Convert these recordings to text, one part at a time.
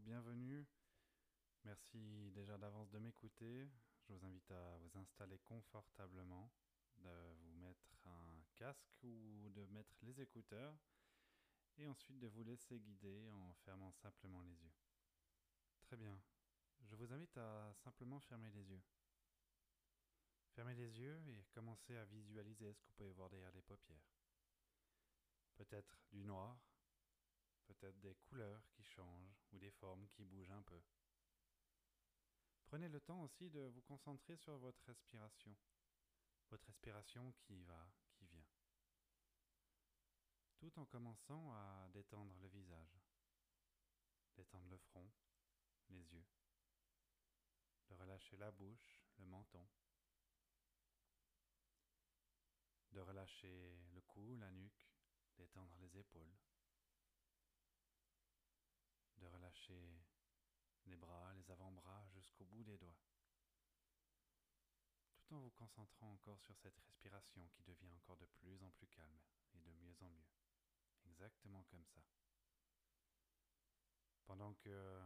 bienvenue. Merci déjà d'avance de m'écouter. Je vous invite à vous installer confortablement, de vous mettre un casque ou de mettre les écouteurs et ensuite de vous laisser guider en fermant simplement les yeux. Très bien. Je vous invite à simplement fermer les yeux. Fermez les yeux et commencez à visualiser ce que vous pouvez voir derrière les paupières. Peut-être du noir, peut-être des couleurs qui changent ou des formes qui bougent un peu. Prenez le temps aussi de vous concentrer sur votre respiration, votre respiration qui va, qui vient, tout en commençant à détendre le visage, détendre le front, les yeux, de relâcher la bouche, le menton, de relâcher le cou, la nuque, d'étendre les épaules, les bras, les avant-bras jusqu'au bout des doigts, tout en vous concentrant encore sur cette respiration qui devient encore de plus en plus calme et de mieux en mieux, exactement comme ça. Pendant que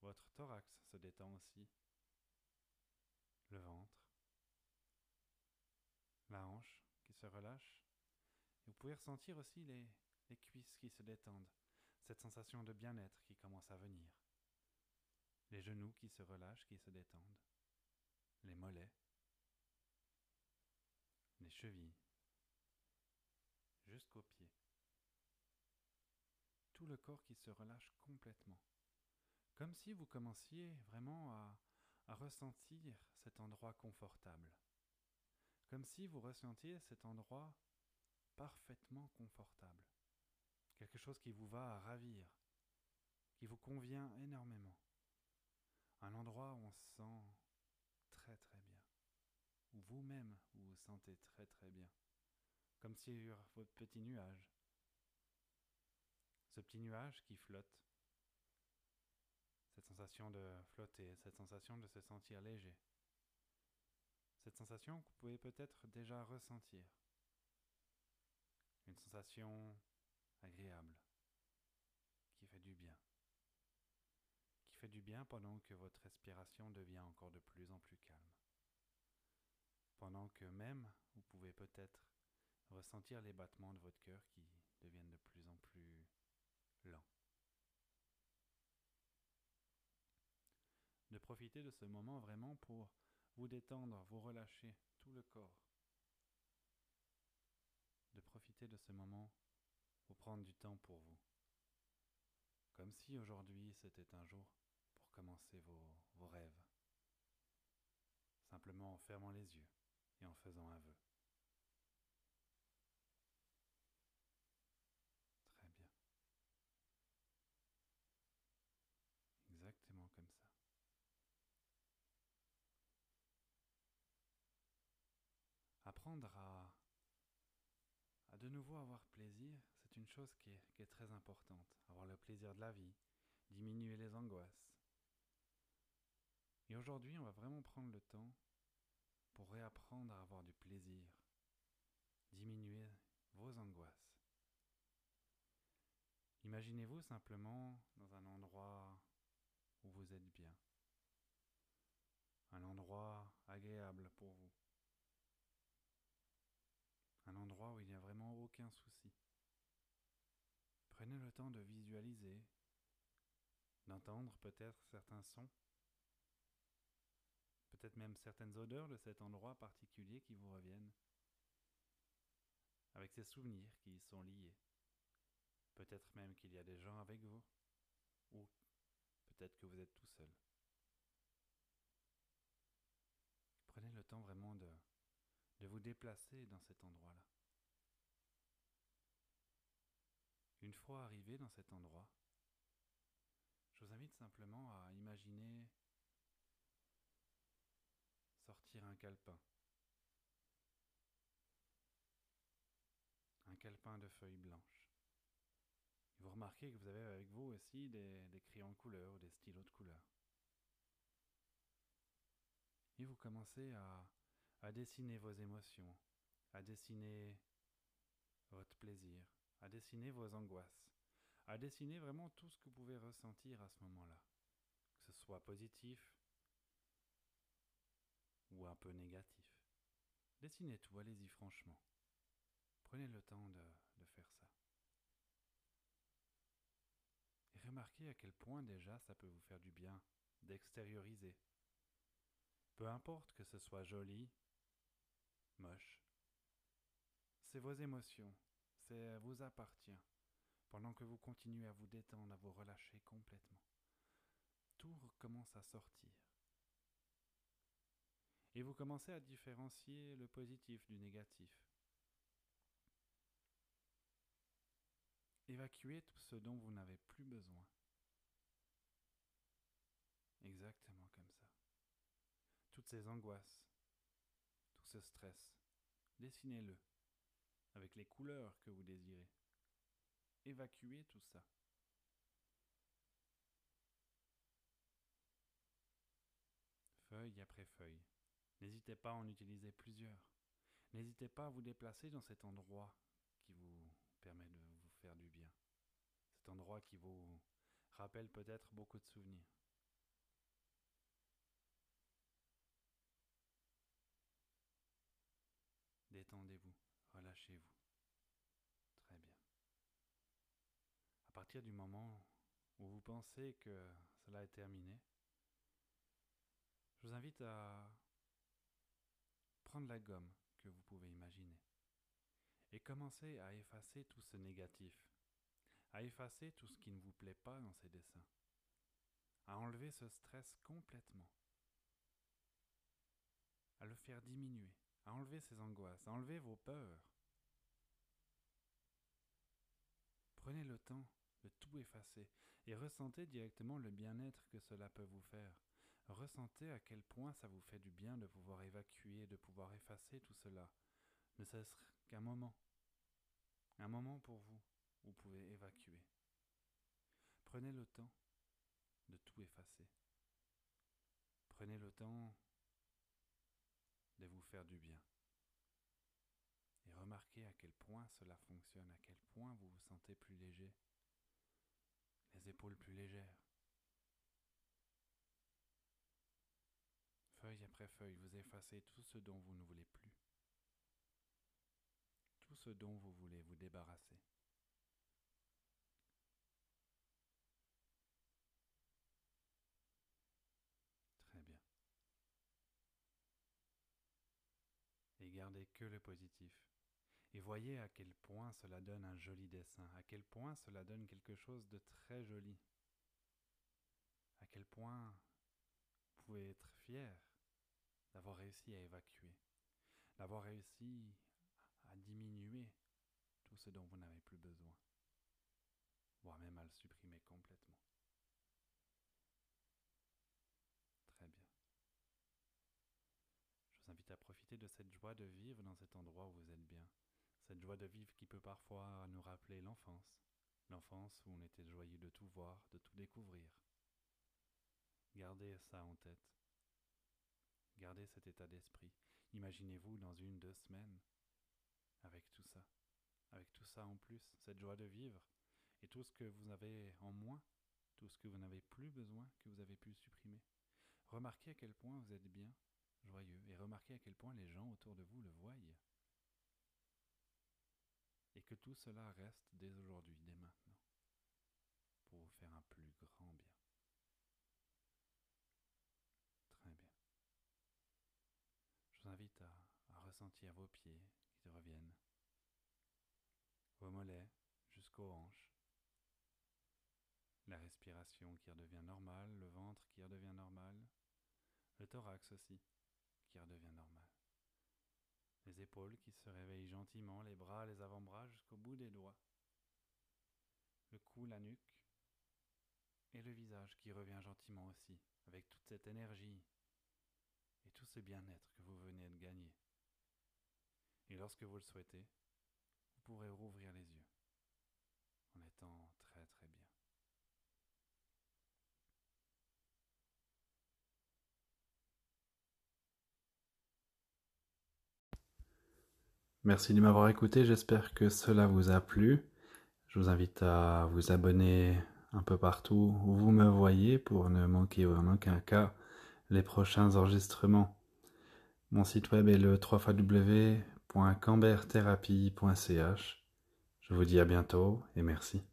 votre thorax se détend aussi, le ventre, la hanche qui se relâche, vous pouvez ressentir aussi les cuisses qui se détendent, cette sensation de bien-être qui commence à venir. Les genoux qui se relâchent, qui se détendent. Les mollets. Les chevilles. Jusqu'aux pieds. Tout le corps qui se relâche complètement. Comme si vous commenciez vraiment à, ressentir cet endroit confortable. Comme si vous ressentiez cet endroit parfaitement confortable. Quelque chose qui vous va à ravir, qui vous convient énormément. Un endroit où on se sent très très bien. Où vous-même vous vous sentez très très bien. Comme sur votre petit nuage. Ce petit nuage qui flotte. Cette sensation de flotter, cette sensation de se sentir léger. Cette sensation que vous pouvez peut-être déjà ressentir une sensation agréable, qui fait du bien, qui fait du bien pendant que votre respiration devient encore de plus en plus calme, pendant que même vous pouvez peut-être ressentir les battements de votre cœur qui deviennent de plus en plus lents. De profiter de ce moment vraiment pour vous détendre, vous relâcher tout le corps, de profiter de ce moment pour prendre du temps pour vous. Comme si aujourd'hui c'était un jour pour commencer vos, vos rêves. Simplement en fermant les yeux et en faisant un vœu. Très bien. Exactement comme ça. Apprendre à à de nouveau avoir plaisir, c'est une chose qui est, qui est, très importante. Avoir le plaisir de la vie, diminuer les angoisses. Et aujourd'hui, on va vraiment prendre le temps pour réapprendre à avoir du plaisir, diminuer vos angoisses. Imaginez-vous simplement dans un endroit où vous êtes bien, un endroit agréable pour vous un endroit où il n'y a vraiment aucun souci. Prenez le temps de visualiser, d'entendre peut-être certains sons, peut-être même certaines odeurs de cet endroit particulier qui vous reviennent, avec ces souvenirs qui y sont liés. Peut-être même qu'il y a des gens avec vous, ou peut-être que vous êtes tout seul. Prenez le temps vraiment de de vous déplacer dans cet endroit-là. Une fois arrivé dans cet endroit, je vous invite simplement à imaginer sortir un calepin. Un calepin de feuilles blanches. Vous remarquez que vous avez avec vous aussi des, crayons de couleur ou des stylos de couleur. Et vous commencez à dessiner vos émotions, à dessiner votre plaisir, à dessiner vos angoisses, à dessiner vraiment tout ce que vous pouvez ressentir à ce moment-là, que ce soit positif ou un peu négatif. Dessinez tout, allez-y franchement. Prenez le temps de faire ça. Et remarquez à quel point déjà ça peut vous faire du bien d'extérioriser. Peu importe que ce soit joli, moche, c'est vos émotions, c'est vous appartient, pendant que vous continuez à vous détendre, à vous relâcher complètement. Tout commence à sortir. Et vous commencez à différencier le positif du négatif. Évacuez tout ce dont vous n'avez plus besoin. Exactement comme ça. Toutes ces angoisses, tout ce stress, dessinez-le avec les couleurs que vous désirez. Évacuez tout ça. Feuille après feuille. N'hésitez pas à en utiliser plusieurs. N'hésitez pas à vous déplacer dans cet endroit qui vous permet de vous faire du bien. Cet endroit qui vous rappelle peut-être beaucoup de souvenirs. Relâchez-vous. Très bien. À partir du moment où vous pensez que cela est terminé, je vous invite à prendre la gomme que vous pouvez imaginer et commencer à effacer tout ce négatif, à effacer tout ce qui ne vous plaît pas dans ces dessins, à enlever ce stress complètement, à le faire diminuer, à enlever ces angoisses, à enlever vos peurs. Prenez le temps de tout effacer et ressentez directement le bien-être que cela peut vous faire. Ressentez à quel point ça vous fait du bien de pouvoir évacuer, de pouvoir effacer tout cela, ne serait-ce qu'un moment. Un moment pour vous, vous pouvez évacuer. Prenez le temps de tout effacer. Prenez le temps vous faire du bien. Et remarquez à quel point cela fonctionne, à quel point vous vous sentez plus léger, les épaules plus légères. Feuille après feuille, vous effacez tout ce dont vous ne voulez plus, tout ce dont vous voulez vous débarrasser. Gardez que le positif. Et voyez à quel point cela donne un joli dessin, à quel point cela donne quelque chose de très joli, à quel point vous pouvez être fier d'avoir réussi à évacuer, d'avoir réussi à diminuer tout ce dont vous n'avez plus besoin, voire même à le supprimer complètement. À profiter de cette joie de vivre dans cet endroit où vous êtes bien. Cette joie de vivre qui peut parfois nous rappeler l'enfance. L'enfance où on était joyeux de tout voir, de tout découvrir. Gardez ça en tête. Gardez cet état d'esprit. Imaginez-vous dans une, deux semaines avec tout ça. Avec tout ça en plus, cette joie de vivre. Et tout ce que vous avez en moins, tout ce que vous n'avez plus besoin, que vous avez pu supprimer. Remarquez à quel point vous êtes bien, joyeux et remarquez à quel point les gens autour de vous le voient. Et que tout cela reste dès aujourd'hui, dès maintenant, pour vous faire un plus grand bien. Très bien. Je vous invite à, à ressentir vos pieds qui reviennent, vos mollets jusqu'aux hanches, la respiration qui redevient normale, le ventre qui redevient normal, le thorax aussi qui redevient normal. Les épaules qui se réveillent gentiment, les bras, les avant-bras jusqu'au bout des doigts. Le cou, la nuque et le visage qui revient gentiment aussi, avec toute cette énergie et tout ce bien-être que vous venez de gagner. Et lorsque vous le souhaitez, vous pourrez rouvrir les yeux en étant très très bien. Merci de m'avoir écouté, j'espère que cela vous a plu. Je vous invite à vous abonner un peu partout où vous me voyez pour ne manquer en aucun cas les prochains enregistrements. Mon site web est le www.cambertherapie.ch. Je vous dis à bientôt et merci.